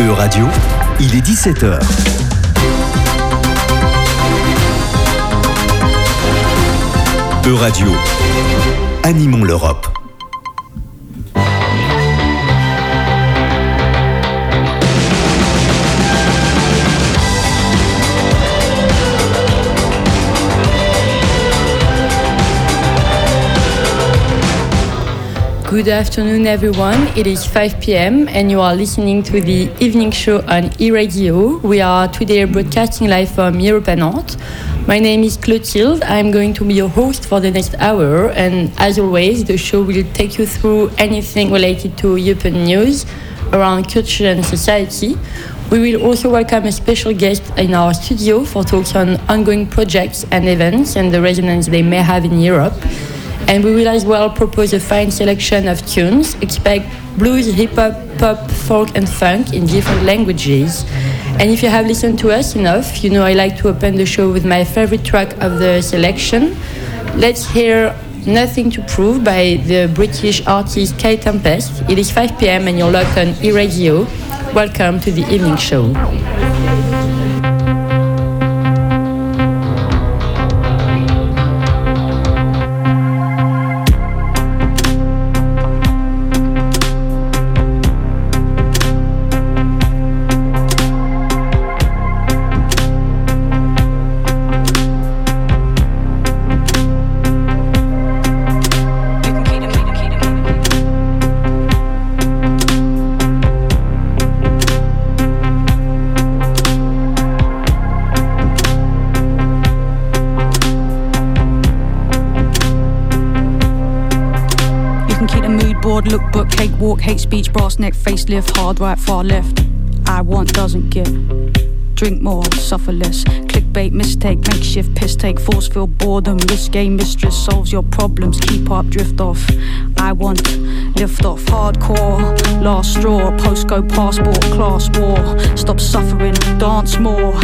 E-Radio, il est 17h. E-Radio, animons l'Europe. Good afternoon, everyone. It is 5 p.m., and you are listening to the evening show on e-radio. We are today broadcasting live from European Art. My name is Clotilde. I'm going to be your host for the next hour, and as always, the show will take you through anything related to European news around culture and society. We will also welcome a special guest in our studio for talks on ongoing projects and events and the resonance they may have in Europe. And we will as well propose a fine selection of tunes. Expect blues, hip hop, pop, folk, and funk in different languages. And if you have listened to us enough, you know I like to open the show with my favorite track of the selection. Let's hear Nothing to Prove by the British artist Kay Tempest. It is 5 pm and you're locked on e. Welcome to the evening show. Board, look book, cakewalk, hate speech, brass neck, facelift, hard right, far left. I want, doesn't get. Drink more, suffer less. Clickbait, mistake, makeshift, piss take, force feel boredom, This game mistress solves your problems. Keep up, drift off. I want, lift off, hardcore, last straw, postcode, passport, class war. Stop suffering, dance more.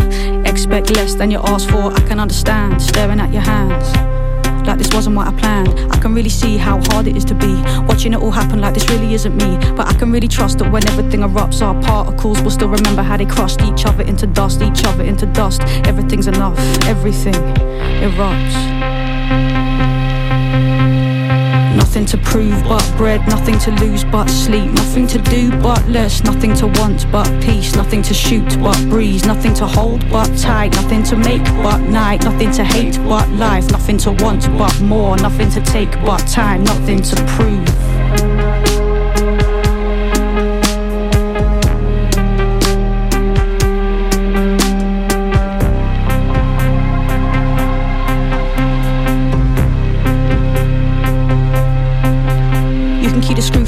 Expect less than you ask for. I can understand, staring at your hands like this wasn't what I planned. I can really see how hard it is to be. Watching it all happen like this really isn't me. But I can really trust that when everything erupts, our particles will still remember how they crushed each other into dust, each other into dust. Everything's enough, everything erupts. Nothing to prove but bread, nothing to lose but sleep, nothing to do but less, nothing to want but peace, nothing to shoot but breeze, nothing to hold but tight, nothing to make but night, nothing to hate but life, nothing to want but more, nothing to take but time, nothing to prove.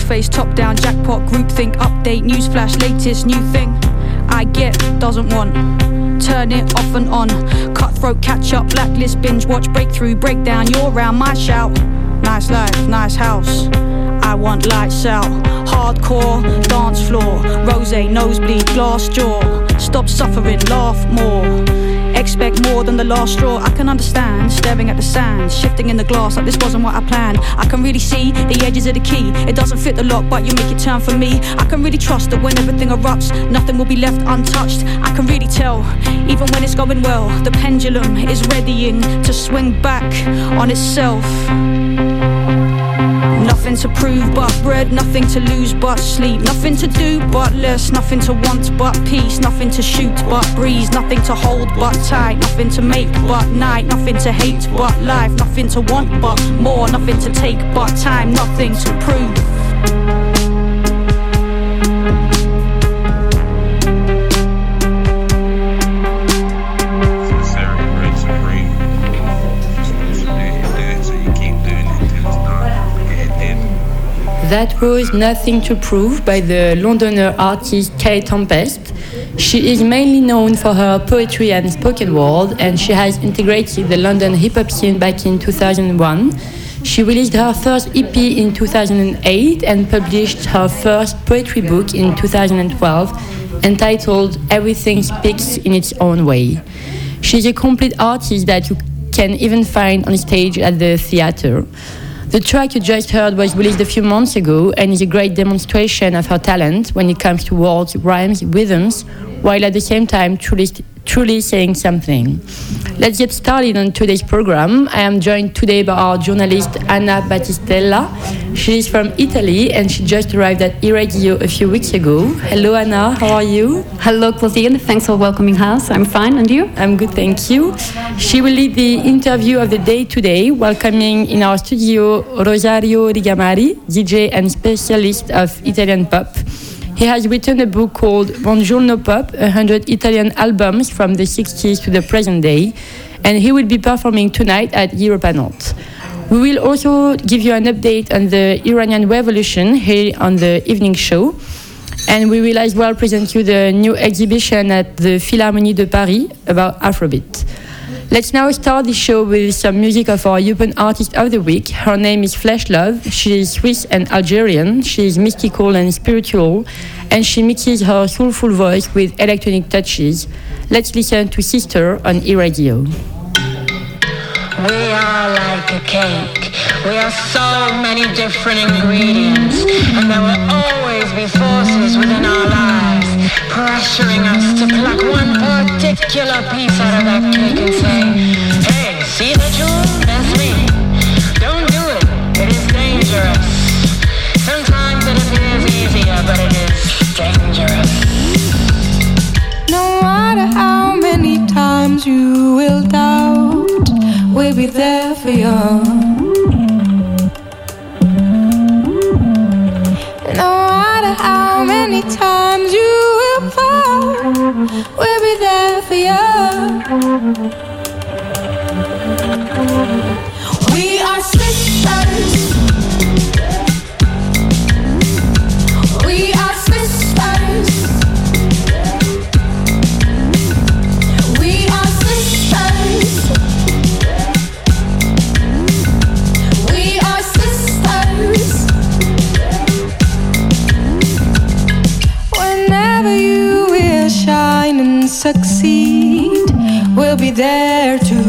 Face, top down, jackpot, groupthink, update, newsflash, latest new thing. I get, doesn't want. Turn it off and on. Cutthroat, catch up, blacklist, binge, watch, breakthrough, breakdown. You're around my shout. Nice life, nice house. I want lights out. Hardcore, dance floor. Rose, nosebleed, glass jaw. Stop suffering, laugh more. Expect more than the last straw. I can understand, staring at the sand, shifting in the glass like this wasn't what I planned. I can really see the edges of the key. It doesn't fit the lock, but you make it turn for me. I can really trust that when everything erupts, nothing will be left untouched. I can really tell, even when it's going well, the pendulum is readying to swing back on itself. Nothing to prove but bread, nothing to lose but sleep, nothing to do but less, nothing to want but peace, nothing to shoot but breeze, nothing to hold but tight, nothing to make but night, nothing to hate but life, nothing to want but more, nothing to take but time, nothing to prove. That was Nothing to Prove by the Londoner artist Kay Tempest. She is mainly known for her poetry and spoken word, and she has integrated the London hip hop scene back in 2001. She released her first EP in 2008 and published her first poetry book in 2012 entitled Everything Speaks in Its Own Way. She's a complete artist that you can even find on stage at the theater. The track you just heard was released a few months ago and is a great demonstration of her talent when it comes to words, rhymes, rhythms, while at the same time truly, truly saying something. Let's get started on today's program. I am joined today by our journalist Anna Battistella. She is from Italy and she just arrived at Iragio a few weeks ago. Hello Anna, how are you? Hello Claudine, thanks for welcoming us. I'm fine, and you? I'm good, thank you. She will lead the interview of the day today, welcoming in our studio Rosario Rigamari, DJ and specialist of Italian pop. He has written a book called Buongiorno Pop 100 Italian albums from the 60s to the present day, and he will be performing tonight at Europa. We will also give you an update on the Iranian Revolution here on the evening show. And we will as well present you the new exhibition at the Philharmonie de Paris about Afrobeat. Let's now start the show with some music of our European Artist of the Week. Her name is Flesh Love. She is Swiss and Algerian. She is mystical and spiritual, and she mixes her soulful voice with electronic touches. Let's listen to Sister on E-Radio. We are like a cake. We are so many different ingredients, and there will always be forces within our lives pressuring us to pluck one particular piece out of that cake and say, Hey, see the jewel? That's me. Don't do it. It is dangerous. Sometimes it appears easier, but it is dangerous. No matter how many times you will doubt, we'll be there for you. Be there for you. We are sisters. Succeed, we'll be there too.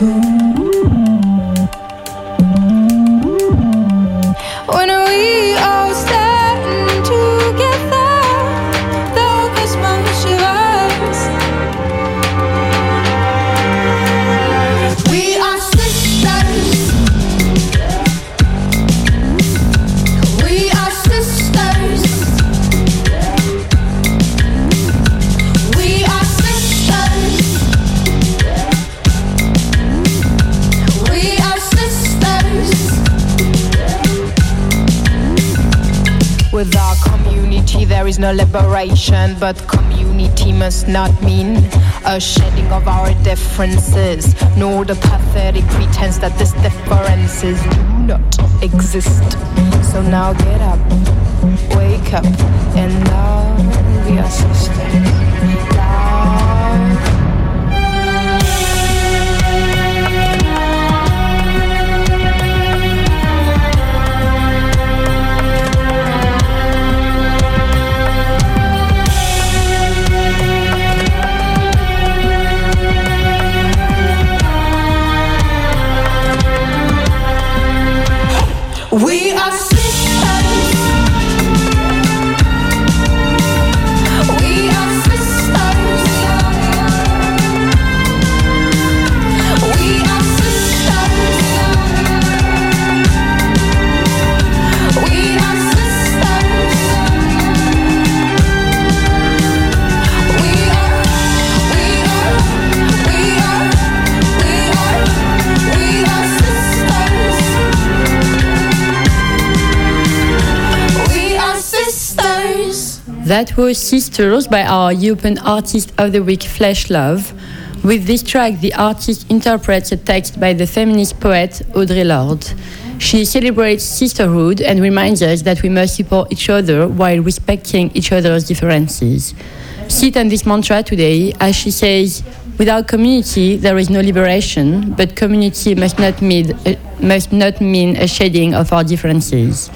Liberation, but community must not mean a shedding of our differences, nor the pathetic pretense that these differences do not exist. So now get up, wake up, and now we are We That was Sisters by our European Artist of the Week, Flesh Love. With this track, the artist interprets a text by the feminist poet Audre Lorde. She celebrates sisterhood and reminds us that we must support each other while respecting each other's differences. Sit on this mantra today as she says, without community, there is no liberation, but community must not mean, uh, must not mean a shedding of our differences.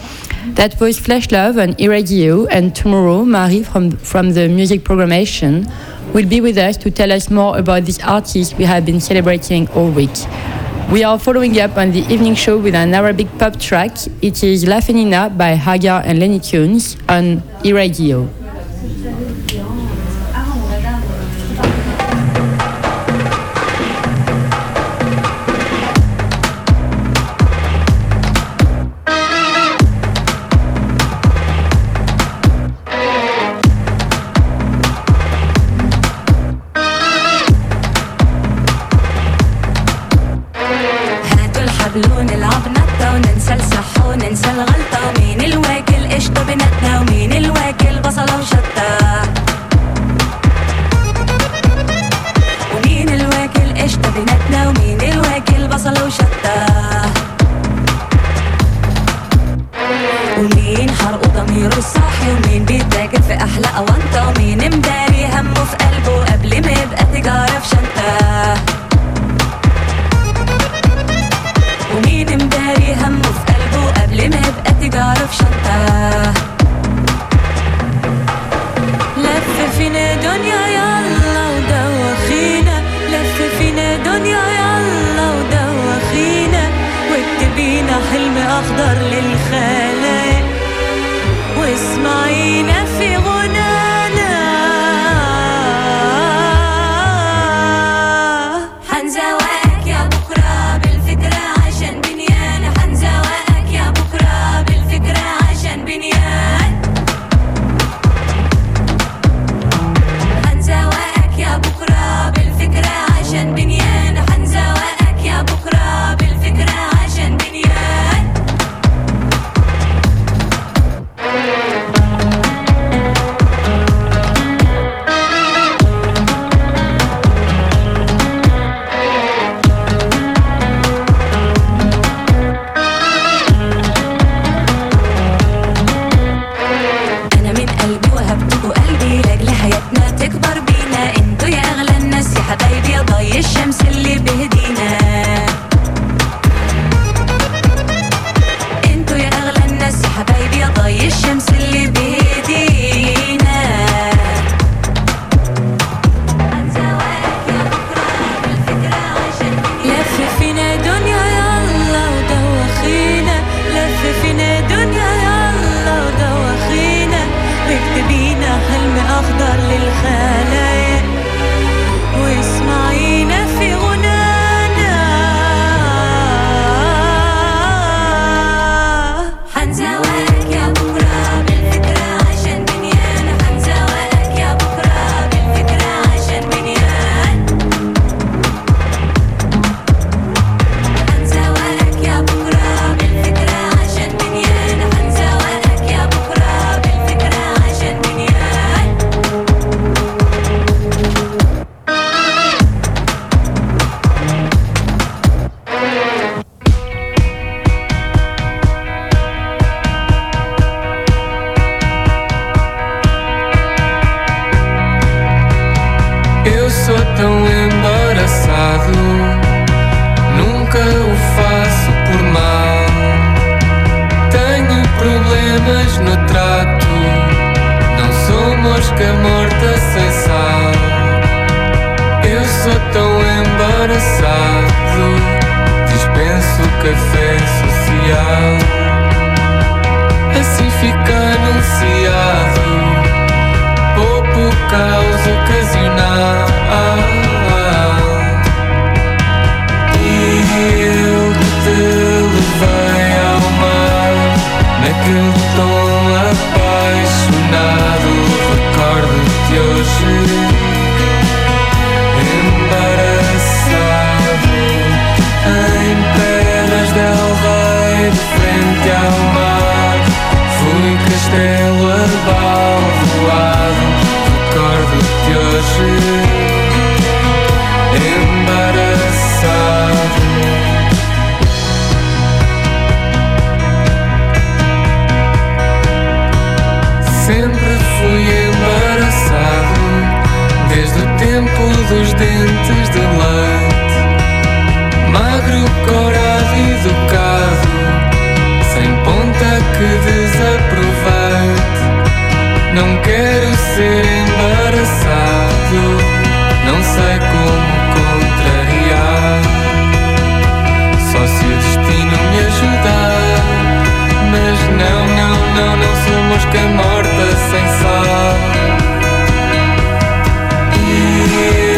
That was Flesh Love and Iragio, and tomorrow Marie from, from the music programmation will be with us to tell us more about this artist we have been celebrating all week. We are following up on the evening show with an Arabic pop track. It is La Fenina by Hagar and Lenny Tunes on Iragio. café social. Assim fica anunciado, pouco caos ocasional. E eu te levei ao mar naquele hoje. Sempre fui embaraçado desde o tempo dos dentes de leite, magro, corado e do caso, sem ponta que desaproveite. Não quero ser embaraçado não sei como contrariar. Só se o destino me ajudar. Mas não, não, não, não sou mosca morta sem sal. E...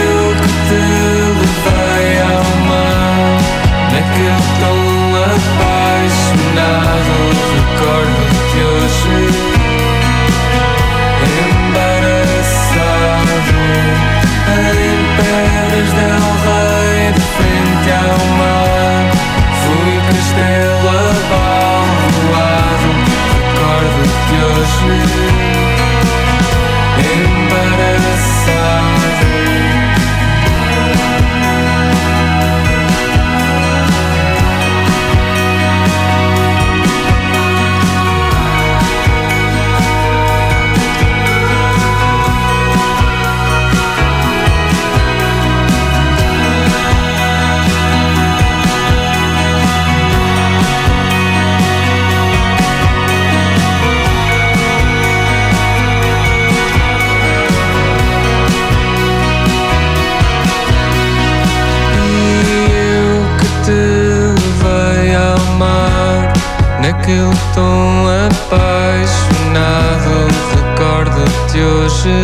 Hoje,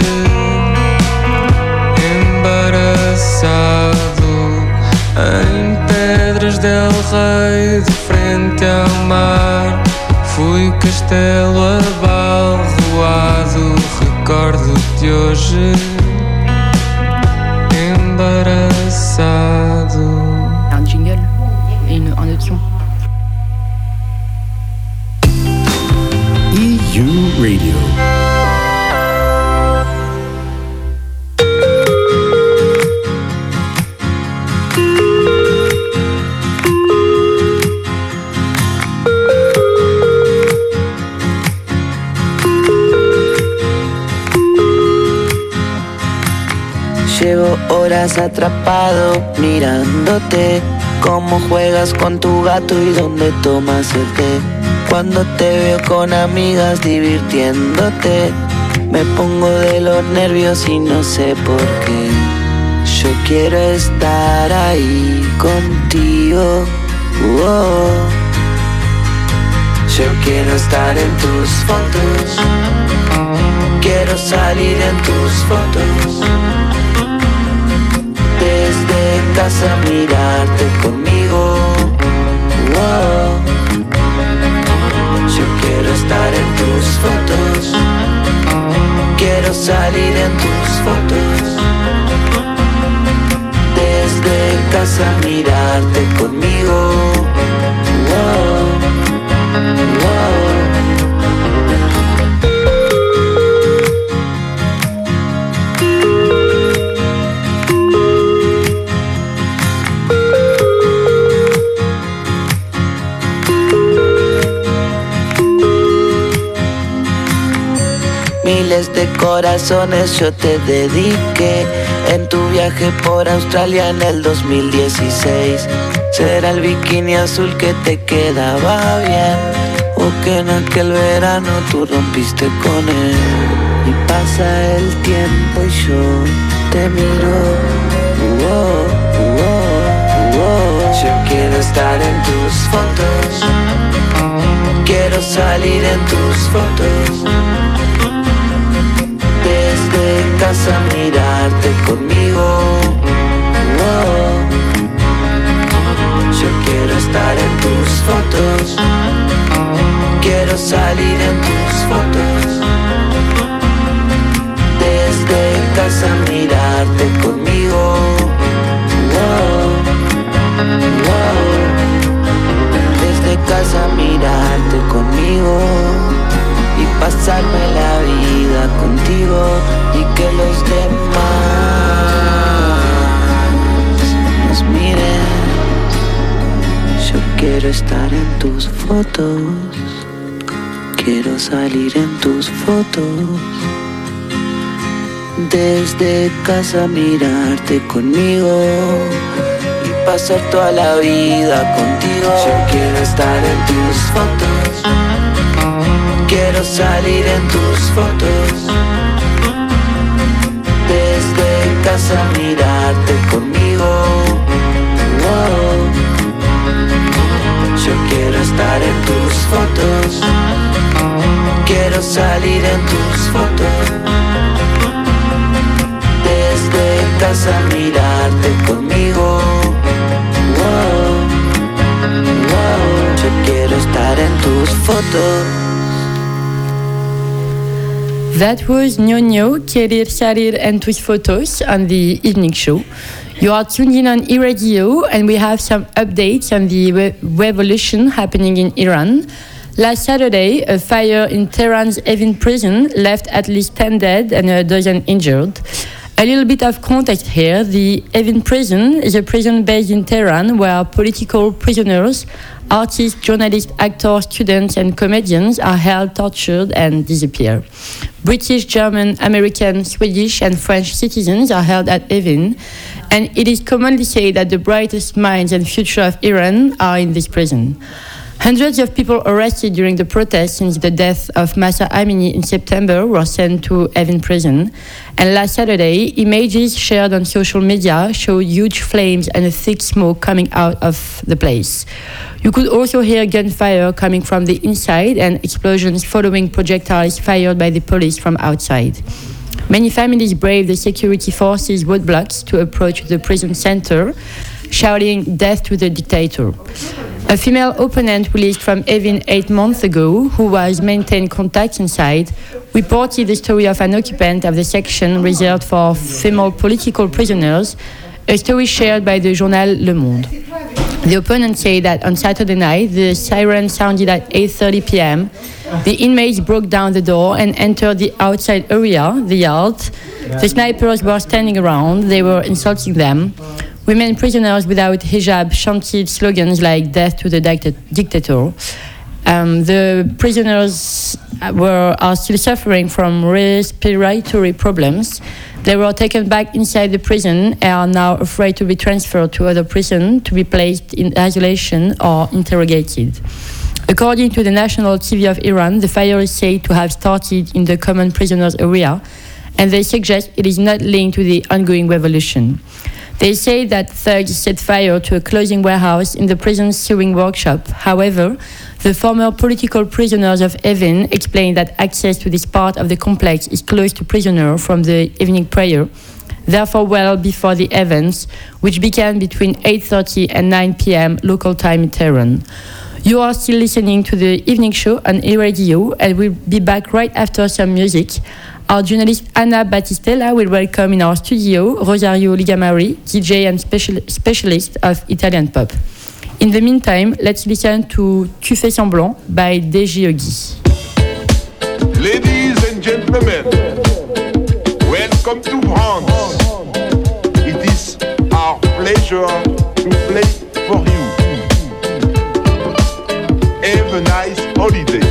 embaraçado, em Pedras del Rei, de frente ao mar. Fui castelo horas atrapado mirándote, cómo juegas con tu gato y dónde tomas el té. Cuando te veo con amigas divirtiéndote, me pongo de los nervios y no sé por qué. Yo quiero estar ahí contigo. Yo quiero estar en tus fotos. Quiero salir en tus fotos. Desde casa mirarte conmigo. oh. Yo quiero estar en tus fotos. Quiero salir en tus fotos. Desde casa mirarte conmigo. Wow, wow. De corazones yo te dediqué en tu viaje por Australia en el 2016. Será el bikini azul que te quedaba bien o que en aquel verano tú rompiste con él. Y pasa el tiempo y yo te miro. Uo, uo, uo. Yo quiero estar en tus fotos. Quiero salir en tus fotos Desde casa mirarte conmigo y pasar toda la vida contigo. Yo quiero estar en tus fotos. Quiero salir en tus fotos. Desde casa mirarte conmigo. Wow. Yo quiero estar en tus fotos. quiero salir en tus fotos. Desde casa mirarte conmigo. Wow, wow, yo quiero estar en tus fotos. That was Nyonyo, Kerir Sharir and Twist Photos on the evening show. You are tuned in on e-radio and we have some updates on the re- revolution happening in Iran. Last Saturday, a fire in Tehran's Evin prison left at least 10 dead and a dozen injured. A little bit of context here. The Evin prison is a prison based in Tehran where political prisoners, artists, journalists, actors, students, and comedians are held, tortured, and disappear. British, German, American, Swedish, and French citizens are held at Evin, and it is commonly said that the brightest minds and future of Iran are in this prison. Hundreds of people arrested during the protests since the death of Massa Amini in September were sent to Evin prison. And last Saturday, images shared on social media showed huge flames and a thick smoke coming out of the place. You could also hear gunfire coming from the inside and explosions following projectiles fired by the police from outside. Many families braved the security forces' roadblocks to approach the prison center, shouting death to the dictator. A female opponent released from Evin eight months ago, who was maintained contact inside, reported the story of an occupant of the section reserved for female political prisoners, a story shared by the journal Le Monde. The opponent said that on Saturday night, the siren sounded at 8:30 p.m. The inmates broke down the door and entered the outside area, the yard. The snipers were standing around. They were insulting them. Women prisoners without hijab chanted slogans like "Death to the dictator." Um, the prisoners were are still suffering from respiratory problems. They were taken back inside the prison and are now afraid to be transferred to other prison to be placed in isolation or interrogated. According to the national TV of Iran, the fire is said to have started in the common prisoners area, and they suggest it is not linked to the ongoing revolution. They say that thugs set fire to a clothing warehouse in the prison's sewing workshop. However, the former political prisoners of Evin explain that access to this part of the complex is closed to prisoners from the evening prayer, therefore well before the events, which began between 8.30 and 9 p.m. local time in Tehran. You are still listening to the evening show on e-radio and we'll be back right after some music. Our journalist Anna Battistella will welcome in our studio Rosario Ligamari, DJ and special, specialist of Italian pop. In the meantime, let's listen to Tu fais semblant by Deji Ogi. Ladies and gentlemen, welcome to France. It is our pleasure to play for you. Have a nice holiday.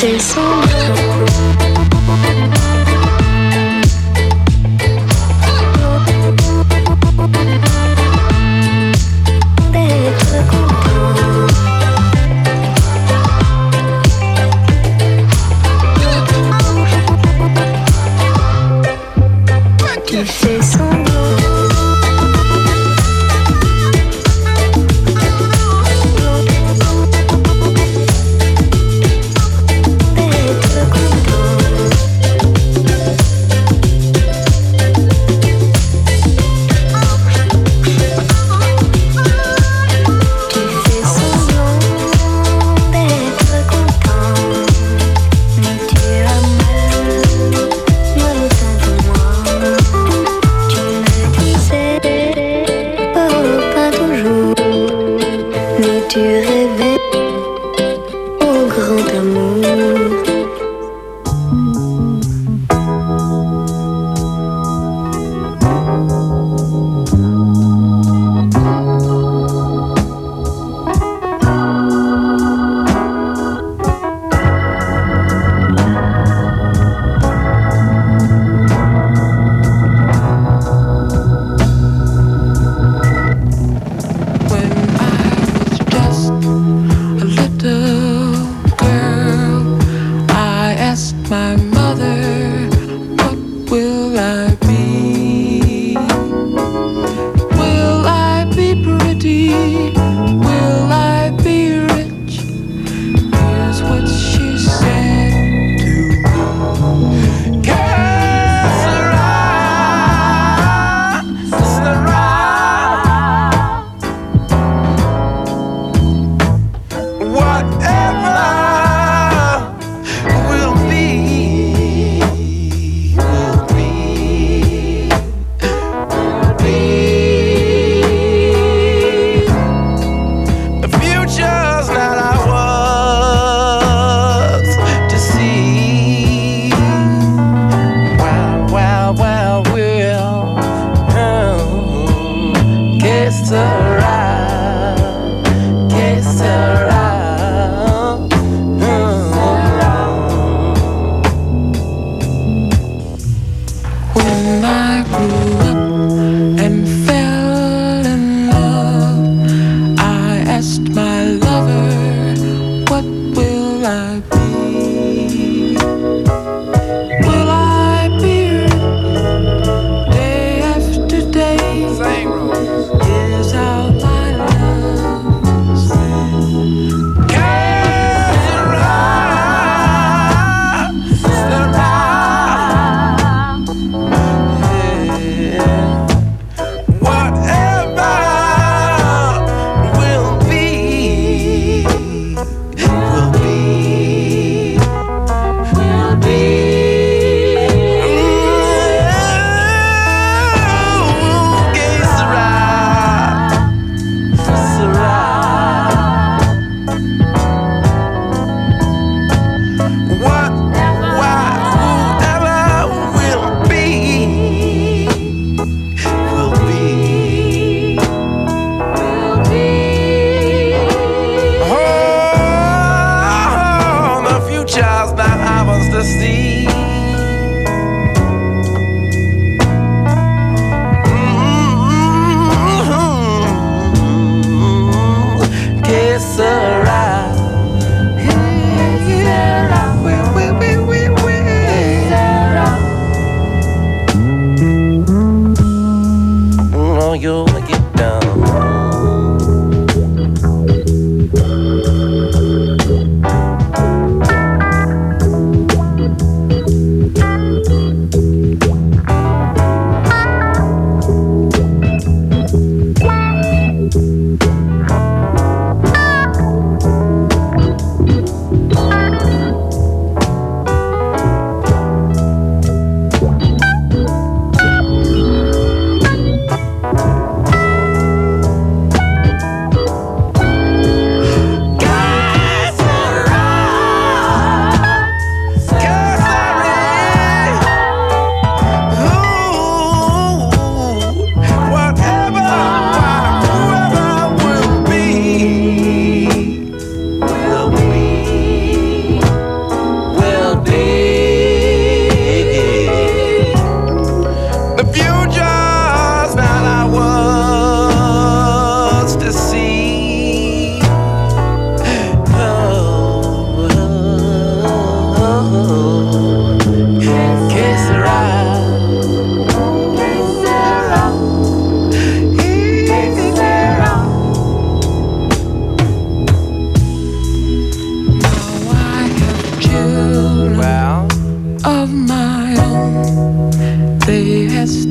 this.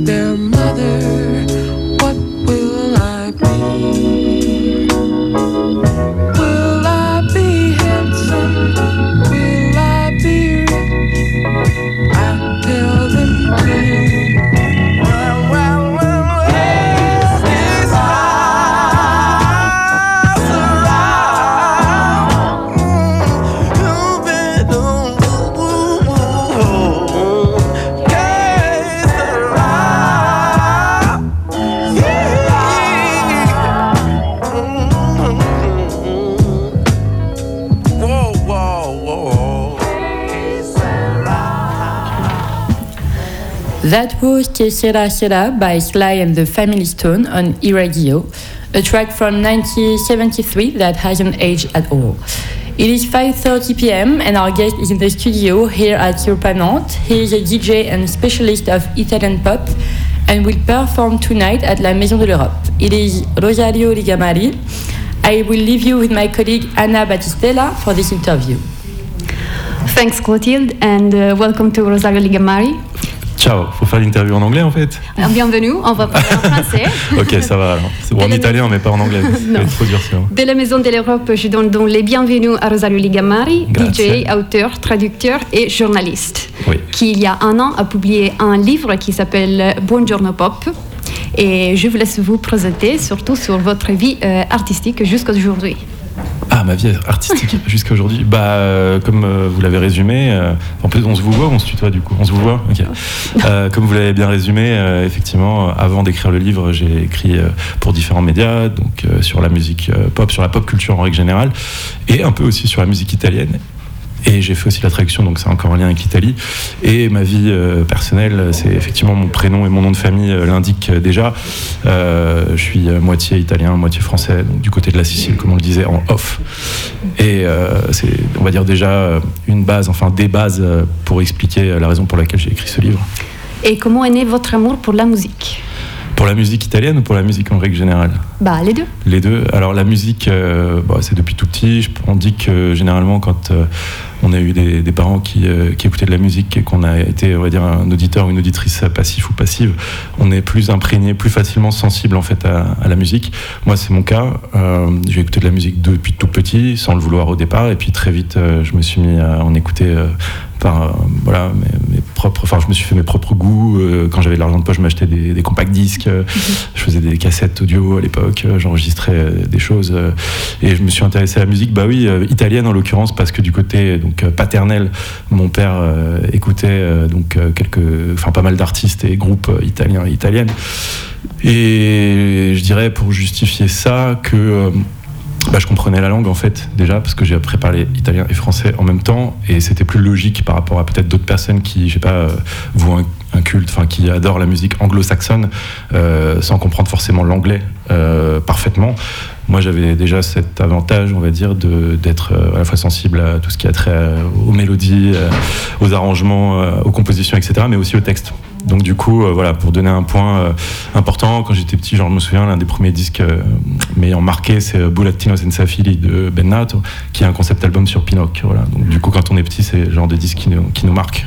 them. That was Que Sera by Sly and the Family Stone on Iragio, a track from 1973 that hasn't aged at all. It is 5.30 pm and our guest is in the studio here at Europa Nantes. He is a DJ and specialist of Italian pop and will perform tonight at La Maison de l'Europe. It is Rosario Ligamari. I will leave you with my colleague Anna Battistella for this interview. Thanks, Clotilde, and uh, welcome to Rosario Ligamari. Ciao, faut faire l'interview en anglais en fait Alors, Bienvenue, on va parler en français. Ok, ça va alors. C'est bon, en italien, mais pas en anglais. Non. trop dur. De la Maison de l'Europe, je donne donc les bienvenus à Rosario Ligamari, Grazie. DJ, auteur, traducteur et journaliste, Oui. qui il y a un an a publié un livre qui s'appelle Buongiorno Pop. Et je vous laisse vous présenter surtout sur votre vie euh, artistique jusqu'à aujourd'hui. Ma vie artistique jusqu'à aujourd'hui. Bah, euh, comme euh, vous l'avez résumé, euh, en plus on se vous voit on se tutoie du coup On se vous voit Ok. Comme vous l'avez bien résumé, effectivement, avant d'écrire le livre, j'ai écrit pour différents médias, donc sur la musique pop, sur la pop culture en règle générale, et un peu aussi sur la musique italienne. Et j'ai fait aussi la traduction, donc c'est encore un lien avec l'Italie. Et ma vie euh, personnelle, c'est effectivement mon prénom et mon nom de famille euh, l'indiquent euh, déjà. Euh, je suis moitié italien, moitié français, donc du côté de la Sicile, comme on le disait, en off. Et c'est, on va dire déjà une base, enfin des bases pour expliquer la raison pour laquelle j'ai écrit ce livre. Et comment est né votre amour pour la musique? Pour la musique italienne ou pour la musique en règle générale? Bah, les deux. Les deux. Alors la musique, euh, bah, c'est depuis tout petit. On dit que généralement quand euh, on a eu des, parents qui, euh, qui écoutaient de la musique qu'on a été, on va dire, un auditeur ou une auditrice passif ou passive, on est plus imprégné, plus facilement sensible en fait à, à la musique. Moi, c'est mon cas. Euh, j'ai écouté de la musique depuis tout petit, sans le vouloir au départ, et puis très vite, euh, je me suis mis à en écouter. Par euh, voilà mes, mes propres enfin je me suis fait mes propres goûts euh, quand j'avais de l'argent de poche je m'achetais des, des compact disques euh, je faisais des cassettes audio à l'époque j'enregistrais des choses et je me suis intéressé à la musique bah oui italienne en l'occurrence parce que du côté donc paternel mon père écoutait donc quelques enfin pas mal d'artistes et groupes italiens et italiennes. Et je dirais pour justifier ça que bah, je comprenais la langue en fait déjà parce que j'ai appris à parler italien et français en même temps et c'était plus logique par rapport à peut-être d'autres personnes qui, je sais pas, euh, vouent un, culte, enfin qui adorent la musique anglo-saxonne euh, sans comprendre forcément l'anglais euh, parfaitement. Moi, j'avais déjà cet avantage, on va dire, de- d'être euh, à la fois sensible à tout ce qui a trait euh, aux mélodies, aux arrangements, aux compositions, etc., mais aussi au texte. Donc du coup, euh, voilà, pour donner un point euh, important, quand j'étais petit, genre, je me souviens, l'un des premiers disques euh, m'ayant marqué, c'est Burattino Senza Fili de Bennato, qui est un concept album sur Pinocchio. Voilà. Donc du coup, quand on est petit, c'est le genre de disque qui nous, qui nous marque.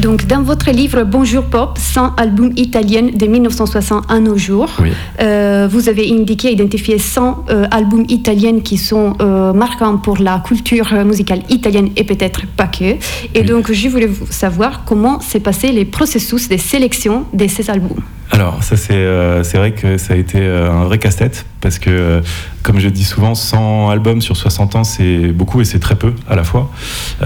Donc, dans votre livre Bonjour Pop, 100 albums italiens de 1960 à nos jours, Oui. euh, vous avez indiqué, identifié 100 euh, albums italiens qui sont euh, marquants pour la culture musicale italienne et peut-être pas que. Et donc, je voulais vous savoir comment s'est passé les processus de sélection de ces albums. Alors, ça, c'est euh, vrai que ça a été euh, un vrai casse-tête parce que, euh, comme je dis souvent, 100 albums sur 60 ans, c'est beaucoup et c'est très peu à la fois.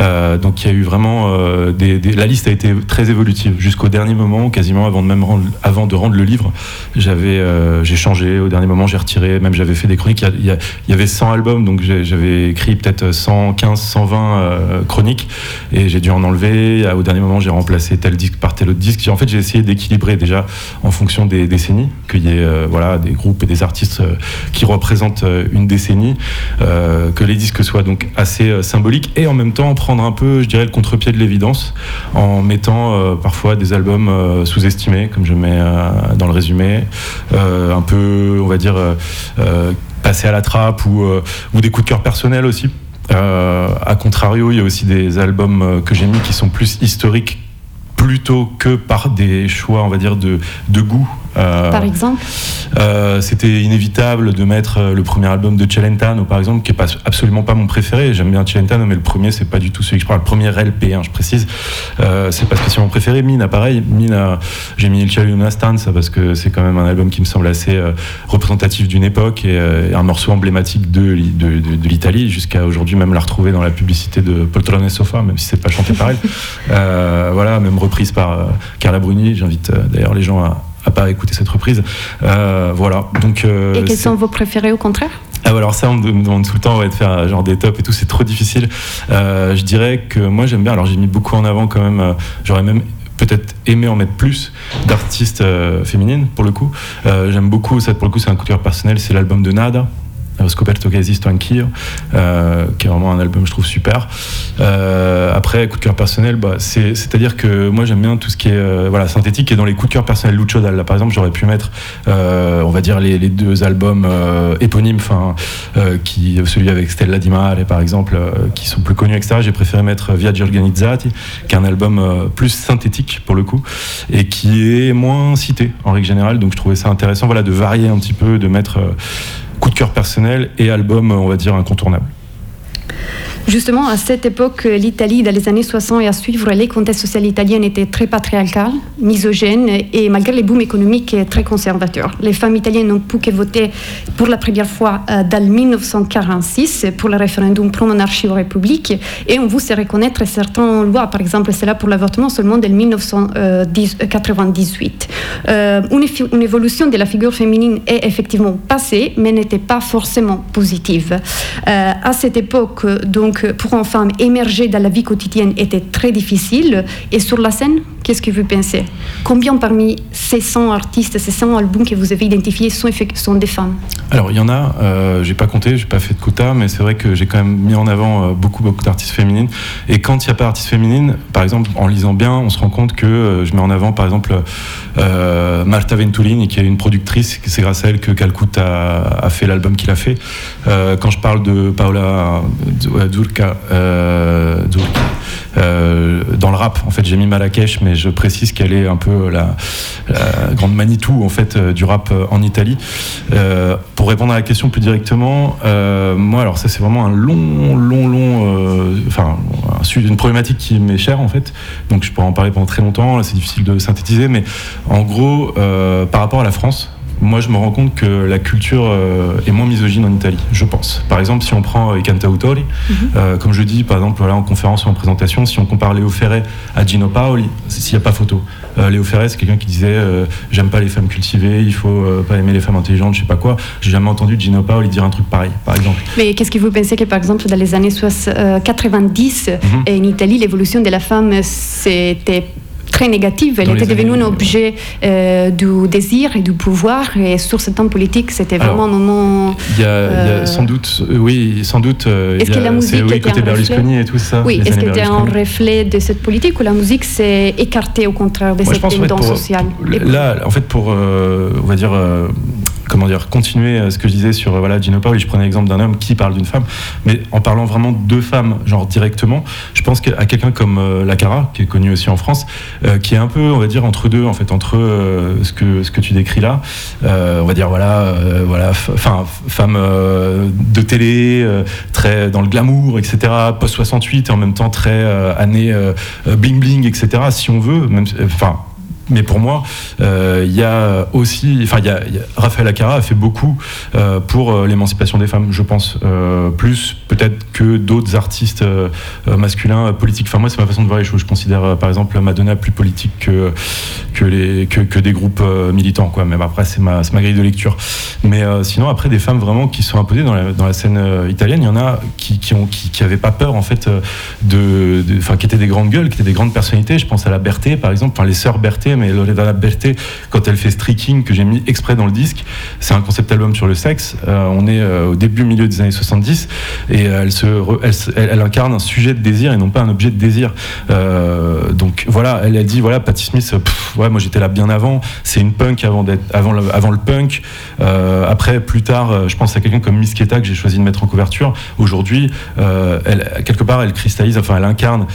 Euh, donc, il y a eu vraiment. des, des- la liste a été très évolutive jusqu'au dernier moment, quasiment avant de, même rendre, avant de rendre le livre. J'avais j'ai changé au dernier moment, j'ai retiré, même j'avais fait des chroniques. Il y a- il y, avait 100 albums, donc j'avais écrit peut-être 115, 120 euh, chroniques et j'ai dû en enlever. Au dernier moment, j'ai remplacé tel disque par tel autre disque. En fait, j'ai essayé d'équilibrer déjà fonction des décennies, qu'il y ait euh, voilà, des groupes et des artistes euh, qui représentent euh, une décennie, que les disques soient donc assez symboliques et en même temps prendre un peu, je dirais, le contre-pied de l'évidence en mettant parfois des albums sous-estimés, comme je mets dans le résumé, un peu, on va dire, passer à la trappe ou, des coups de cœur personnels aussi. A contrario, il y a aussi des albums que j'ai mis qui sont plus historiques plutôt que par des choix, on va dire, de, de goût. Euh, Par exemple euh, C'était inévitable de mettre euh, le premier album de Celentano, par exemple, qui est pas, absolument pas mon préféré. J'aime bien Celentano, mais le premier, c'est pas du tout celui que je parle. Le premier LP, hein, je précise, c'est pas spécialement mon préféré. Mina, pareil. Mina, j'ai mis Il Cielo stanza parce que c'est quand même un album qui me semble assez représentatif d'une époque et, un morceau emblématique de, l'I- de, de- de l'Italie, jusqu'à aujourd'hui même la retrouver dans la publicité de Poltrone Sofa, même si c'est pas chanté par elle. Euh, voilà, même reprise par Carla Bruni. J'invite d'ailleurs les gens à, à pas écouter cette reprise. Euh, voilà. Donc. euh, Et quels sont vos préférés au contraire? Ah, ouais, alors ça, on me demande tout le temps ouais, de faire genre des tops et tout, c'est trop difficile. Euh, je dirais que moi j'aime bien, alors j'ai mis beaucoup en avant quand même, j'aurais même peut-être aimé en mettre plus d'artistes féminines pour le coup. J'aime beaucoup, ça pour le coup c'est un coup de cœur personnel, c'est l'album de Nada. Scoperto che esisto qui est vraiment un album je trouve super. Euh, après coup de cœur personnel, bah, c'est c'est à dire que moi j'aime bien tout ce qui est euh, voilà synthétique et dans les coups de cœur personnels Lucio Dalla par exemple j'aurais pu mettre euh, on va dire les, deux albums éponymes, enfin celui avec Stella Di Mare par exemple, qui sont plus connus etc. J'ai préféré mettre Viaggi Organizzati, qui est un album plus synthétique pour le coup et qui est moins cité en règle générale. Donc je trouvais ça intéressant, voilà, de varier un petit peu, de mettre cœur personnel et album, on va dire incontournable. Justement, à cette époque, l'Italie, dans les années 60 et à suivre, les contextes sociaux italiens étaient très patriarcales, misogynes et malgré les booms économiques très conservateurs. Les femmes italiennes n'ont pu que voter pour la première fois euh, dans 1946 pour le référendum pro-monarchie aux républiques et on vous sait reconnaître certaines lois, par exemple celle pour l'avortement seulement de 1998. Euh, une, effi- une évolution de la figure féminine est effectivement passée, mais n'était pas forcément positive. Euh, à cette époque, donc, pour une femme, émerger dans la vie quotidienne était très difficile. Et sur la scène, qu'est-ce que vous pensez? Combien parmi ces 100 artistes, ces 100 albums que vous avez identifiés sont, sont des femmes? Alors il y en a, euh, j'ai pas compté, j'ai pas fait de quota, mais c'est vrai que j'ai quand même mis en avant euh, beaucoup beaucoup d'artistes féminines. Et quand il n'y a pas d'artistes féminines, par exemple, en lisant bien, on se rend compte que euh, je mets en avant par exemple euh, Marta Venturini, qui est une productrice, c'est grâce à elle que Calcutta a, fait l'album qu'il a fait. Quand je parle de Paola Durka, Durki, euh, dans le rap, en fait, j'ai mis Marrakech, mais je précise qu'elle est un peu la, grande Manitou en fait euh, du rap euh, en Italie. Pour répondre à la question plus directement, moi, alors ça c'est vraiment un long, long, long, enfin une problématique qui m'est chère en fait. Donc je pourrais en parler pendant très longtemps. C'est difficile de synthétiser, mais en gros, par rapport à la France. Moi je me rends compte que la culture euh, est moins misogyne en Italie, je pense. Par exemple, si on prend euh, i cantautori, euh, comme je dis par exemple voilà, en conférence ou en présentation, si on compare Léo Ferré à Gino Paoli, s'il n'y a pas photo. Euh, Léo Ferré, c'est quelqu'un qui disait j'aime pas les femmes cultivées, il faut pas aimer les femmes intelligentes, je sais pas quoi. J'ai jamais entendu Gino Paoli dire un truc pareil, par exemple. Mais qu'est-ce que vous pensez que, par exemple, dans les années soix- euh, 90, Mhm. en Italie, l'évolution de la femme, c'était très négative. Elle Dans était devenue un objet euh, du désir et du pouvoir. Et sur ce temps politique, c'était Alors, vraiment un moment... Il y a, il y a Euh, sans doute, euh, oui, sans doute. euh, Est-ce que la musique oui, était côté un reflet Berlusconi et tout ça. Oui, est-ce que c'était un reflet de cette politique ou la musique s'est écartée au contraire de Moi, cette tendance sociale? Là, en fait, pour, euh, on va dire, euh, comment dire, continuer euh, ce que je disais sur euh, voilà, Gino Paoli, je prenais l'exemple d'un homme qui parle d'une femme, mais en parlant vraiment de femmes, genre directement, je pense qu'à quelqu'un comme euh, Lacara, qui est connu aussi en France, euh, qui est un peu, on va dire, entre deux, en fait, entre euh, ce, que, ce que tu décris là, euh, on va dire, voilà, voilà, enfin, femme de télé, très dans le glamour, etc., post-68, et en même temps très année euh, euh, bling bling, etc., si on veut, même, enfin, mais pour moi, euh, il y a aussi, enfin, y a, y a- Raphaël Acara a fait beaucoup euh, pour euh, l'émancipation des femmes, je pense, plus peut-être que d'autres artistes masculins politiques. Enfin, moi, c'est ma façon de voir les choses. Je considère, par exemple, Madonna plus politique que que des groupes militants, quoi. Même après, c'est ma ma grille de lecture. Mais sinon, après, des femmes vraiment qui sont imposées dans la, scène italienne, il y en a qui qui ont qui, qui pas peur en fait de, enfin, qui étaient des grandes gueules, qui étaient des grandes personnalités. Je pense à la Berthe, par exemple, enfin les sœurs Berthe, mais Loredana Berthe, quand elle fait Streaking, que j'ai mis exprès dans le disque, c'est un concept album sur le sexe. Euh, on est euh, au début, milieu des années 70, et elle, incarne un sujet de désir et non pas un objet de désir. Euh, donc voilà, elle a dit voilà, Patti Smith, ouais, moi j'étais là bien avant. C'est une punk avant le, punk. Après, plus tard, je pense à quelqu'un comme Miss que j'ai choisi de mettre en couverture. Aujourd'hui, quelque part, elle cristallise, enfin, elle incarne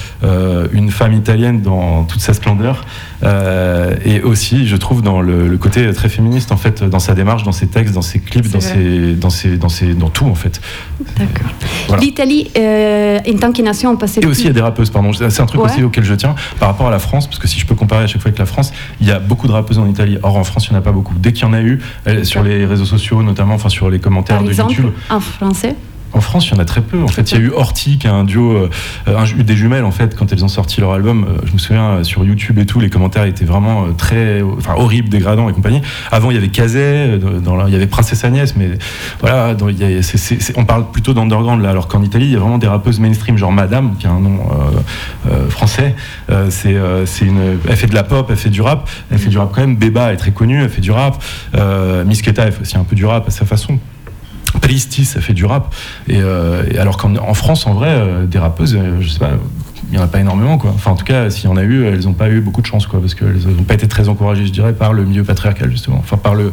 une femme italienne dans toute sa splendeur. Euh, et aussi, je trouve, dans le, le côté très féministe, en fait, dans sa démarche, dans ses textes, dans ses clips, dans ses, dans ses, dans ses, dans tout, en fait. D'accord. Voilà. L'Italie, euh, en tant que nation, on passait Et aussi, il y a des rappeuses, pardon. C'est un truc Ouais. aussi auquel je tiens par rapport à la France, parce que si je peux comparer à chaque fois avec la France, il y a beaucoup de rappeuses en Italie. Or, en France, il n'y en a pas beaucoup. Dès qu'il y en a eu, elles- sur les réseaux sociaux, notamment, enfin, sur les commentaires Par de exemple, YouTube, en français. En France, il y en a très peu. En fait, il y a eu Horty, qui est un duo, euh, des jumelles, en fait, quand elles ont sorti leur album. euh, je me souviens, euh, sur YouTube et tout, les commentaires étaient vraiment euh, très, enfin, horribles, dégradants et compagnie. Avant, il y avait Kazé, il y avait Princesse Agnès, mais voilà, a- on parle plutôt d'underground là, alors qu'en Italie, il y a vraiment des rappeuses mainstream, genre Madame, qui a un nom français. C'est, une, elle fait de la pop, elle fait du rap, elle fait du rap quand même. Beba est très connue, elle fait du rap. Euh, Miss Keta, elle fait aussi un peu du rap à sa façon. Plisty, ça fait du rap. Et, euh, alors qu'en en France, en vrai, euh, des rappeuses, euh, je sais pas, il n'y en a pas énormément, quoi. Enfin, en tout cas, s'il y en a eu, elles n'ont pas eu beaucoup de chance, quoi, parce qu'elles n'ont pas été très encouragées, je dirais, par le milieu patriarcal, justement. Enfin, par le,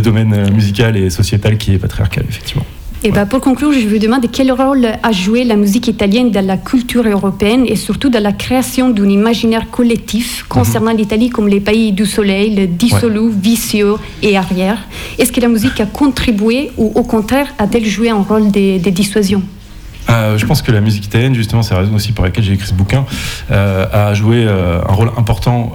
domaine musical et sociétal qui est patriarcal, effectivement. Et ben pour conclure, je vous demande quel rôle a joué la musique italienne dans la culture européenne et surtout dans la création d'un imaginaire collectif concernant l'Italie comme les pays du soleil, le dissolu, vicieux et arrière. Est-ce que la musique a contribué ou au contraire a-t-elle joué un rôle de, de dissuasion Euh, je pense que la musique italienne, justement, c'est la raison aussi pour laquelle j'ai écrit ce bouquin, euh, a joué euh, un rôle important,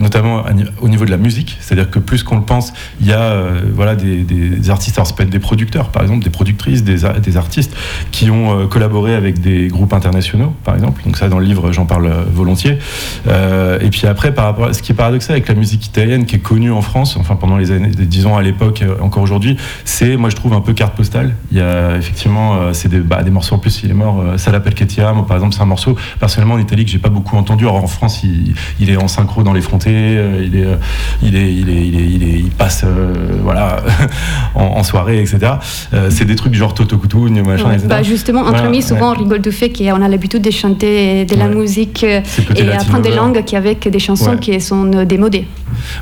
notamment au niveau de la musique. C'est-à-dire que plus qu'on le pense, il y a voilà, des, artistes, alors ça peut être des producteurs, par exemple, des productrices, des, artistes qui ont collaboré avec des groupes internationaux, par exemple. Donc ça, dans le livre, j'en parle volontiers. Et puis après, par rapport ce qui est paradoxal avec la musique italienne, qui est connue en France, enfin pendant les années, disons à l'époque, encore aujourd'hui, c'est, moi je trouve, un peu carte postale. Il y a effectivement, c'est des, bah, morceaux en plus, il est mort, euh, Salapel che ti amo, par exemple, c'est un morceau, personnellement en Italie, que j'ai pas beaucoup entendu. Alors en France, il, il est en synchro dans les frontés, euh, il, est, euh, il, est, il, est, il, est, il, est- il passe euh, voilà, en, en soirée, etc. Euh, c'est des trucs genre Toto Cutugno, machin, Ouais. etc. Bah, justement, entre Voilà, amis, souvent ouais. on rigole du fait qu'on a l'habitude de chanter de la Ouais. musique et apprendre des langues qu'avec des chansons qui sont démodées.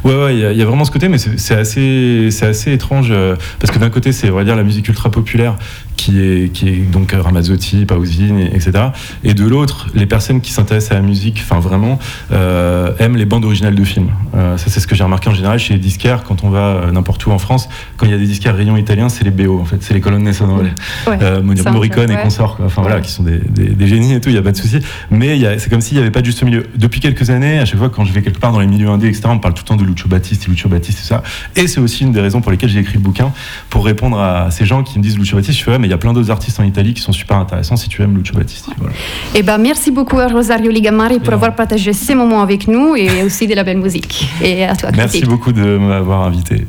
Ouais, ouais, il y, y a vraiment ce côté, mais c'est assez, c'est assez étrange parce que d'un côté, c'est on va dire la musique ultra populaire qui est, qui est donc Ramazzotti, Pausini, etc. Et de l'autre, les personnes qui s'intéressent à la musique, enfin vraiment, euh, aiment les bandes originales de films. Euh, ça, c'est ce que j'ai remarqué en général chez les disquaires, quand on va euh, n'importe où en France, quand il y a des disquaires rayons italiens, c'est les BO, en fait, c'est les colonnes sonores. Ouais, Euh, Morricone ouais. et consorts, enfin voilà, qui sont des, des- des génies et tout, il n'y a pas de souci. Mais c'est comme s'il n'y avait pas de juste milieu. Depuis quelques années, à chaque fois quand je vais quelque part dans les milieux indés, etc., on parle tout le temps de Lucio Battisti, Lucio Battisti, tout ça. Et c'est aussi une des raisons pour lesquelles j'ai écrit le bouquin, pour répondre à ces gens qui me disent Lucio Battisti. Je fais, mais il y a plein d'autres artistes en Italie qui sont super intéressants si tu aimes Lucio Battisti. Voilà. Eh ben, merci beaucoup à Rosario Ligamari pour avoir partagé ces moments avec nous et aussi de la belle musique. Et à toi, Merci Critique. beaucoup de m'avoir invité.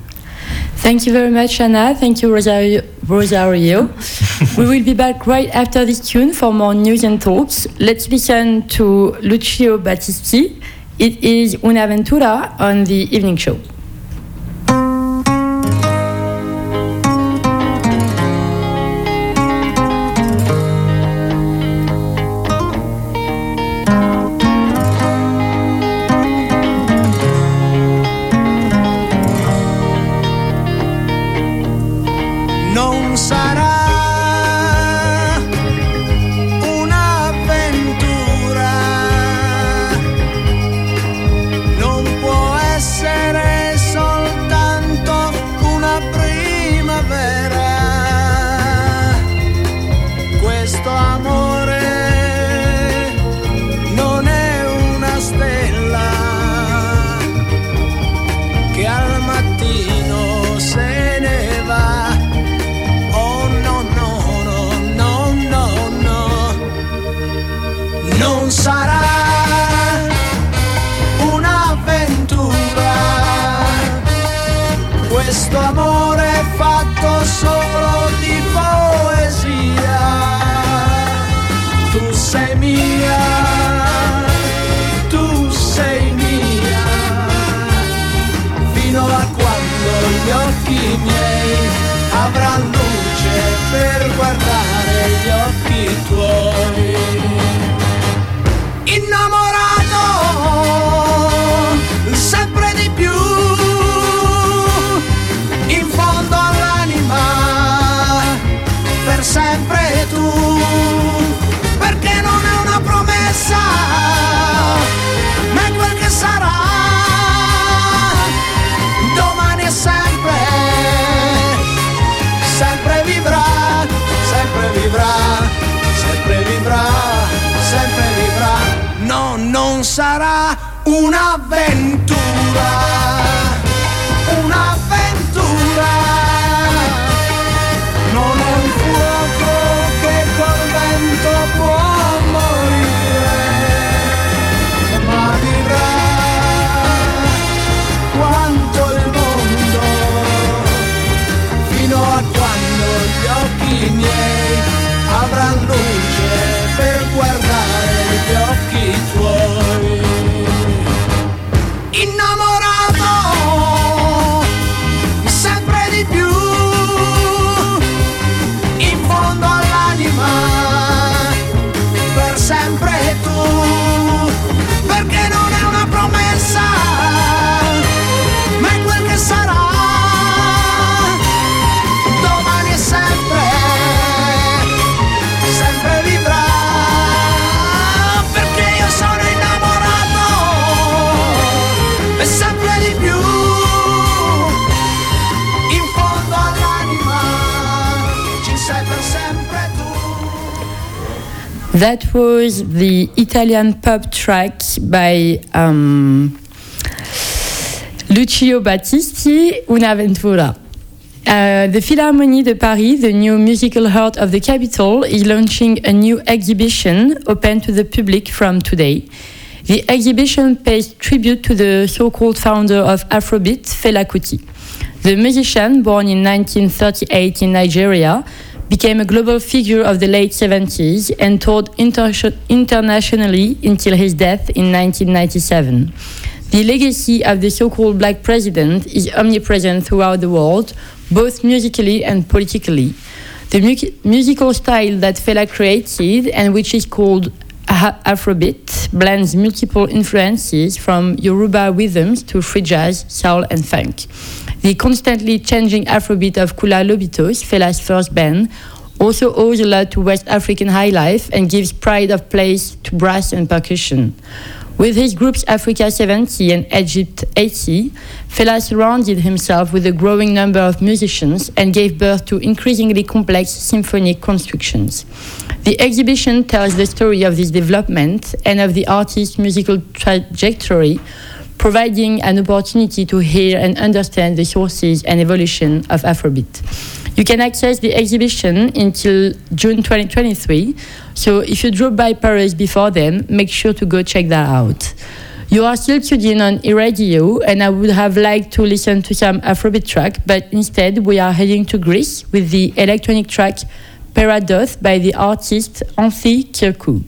Thank you very much, Anna. Thank you, Rosario. Rosario. we will be back right after this tune for more news and talks. Let's listen to Lucio Battisti. It is Una Ventura on the evening show. na. That was the Italian pop track by um, Lucio Battisti, Una Ventura. Uh, the Philharmonie de Paris, the new musical heart of the capital, is launching a new exhibition open to the public from today. The exhibition pays tribute to the so-called founder of Afrobeat, Fela Kuti. The musician, born in 1938 in Nigeria, became a global figure of the late 70s and toured inter- internationally until his death in 1997. The legacy of the so called black president is omnipresent throughout the world, both musically and politically. The mu- musical style that Fela created, and which is called Afrobeat, blends multiple influences from Yoruba rhythms to free jazz, soul, and funk. The constantly changing Afrobeat of Kula Lobitos, Fela's first band, also owes a lot to West African high life and gives pride of place to brass and percussion. With his groups Africa 70 and Egypt 80, Fela surrounded himself with a growing number of musicians and gave birth to increasingly complex symphonic constructions. The exhibition tells the story of this development and of the artist's musical trajectory, providing an opportunity to hear and understand the sources and evolution of Afrobeat. You can access the exhibition until June 2023. So if you drove by Paris before then, make sure to go check that out. You are still tuned in on e-radio, and I would have liked to listen to some Afrobeat track, but instead we are heading to Greece with the electronic track Paradoth by the artist Anthi Kirkou.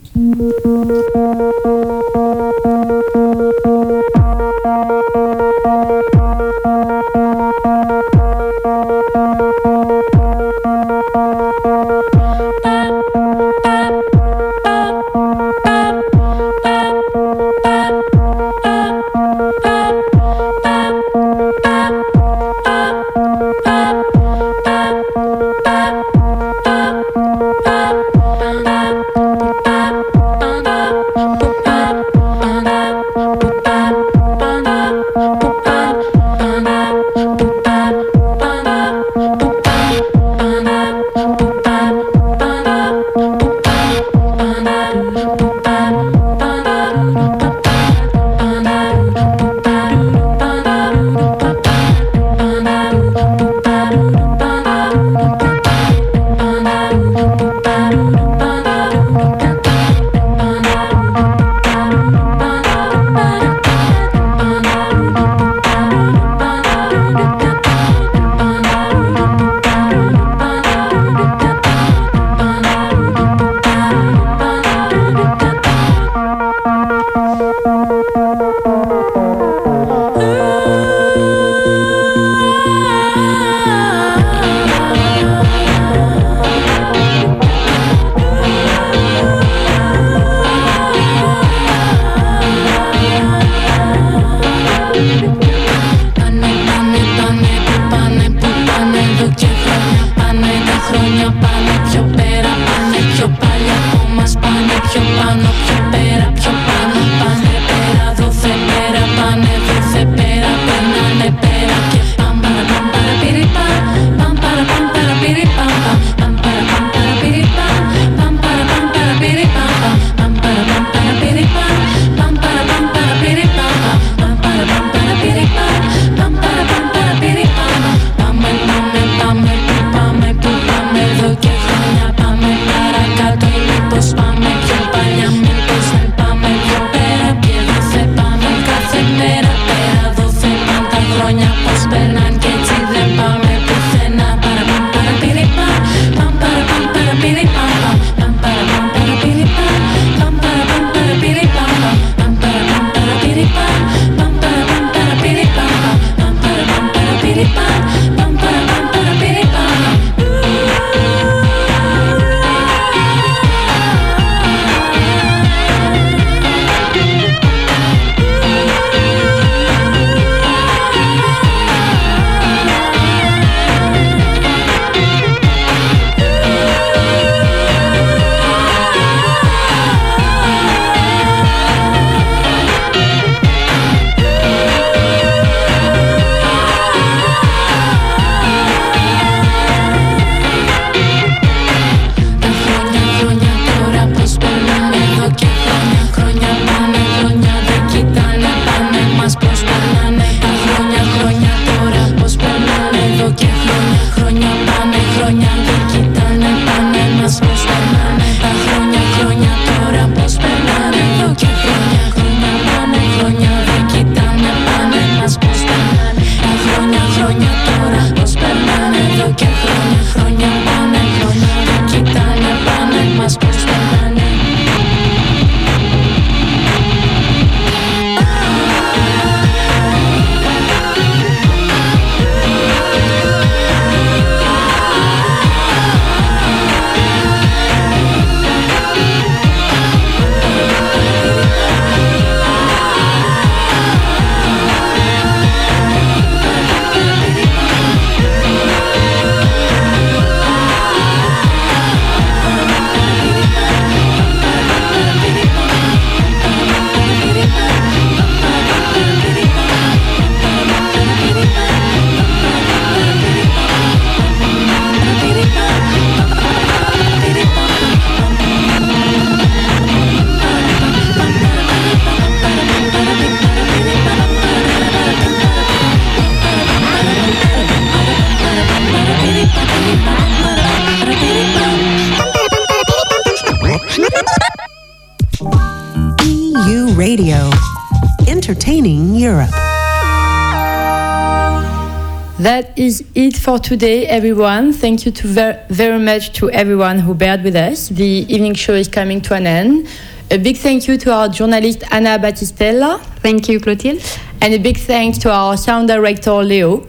That is it for today, everyone. Thank you to ver- very much to everyone who bared with us. The evening show is coming to an end. A big thank you to our journalist Anna Battistella. Thank you, Clotilde. And a big thanks to our sound director Leo.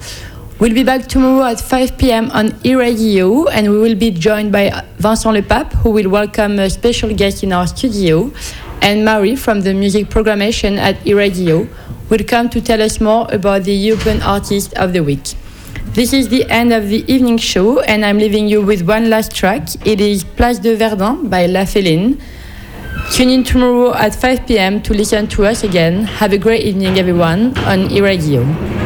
We'll be back tomorrow at 5 p.m. on eRadio, and we will be joined by Vincent Le Lepape, who will welcome a special guest in our studio, and Marie from the music programmation at eRadio will come to tell us more about the European Artist of the Week. This is the end of the evening show, and I'm leaving you with one last track. It is Place de Verdun by La Féline. Tune in tomorrow at 5 p.m. to listen to us again. Have a great evening, everyone, on eRadio.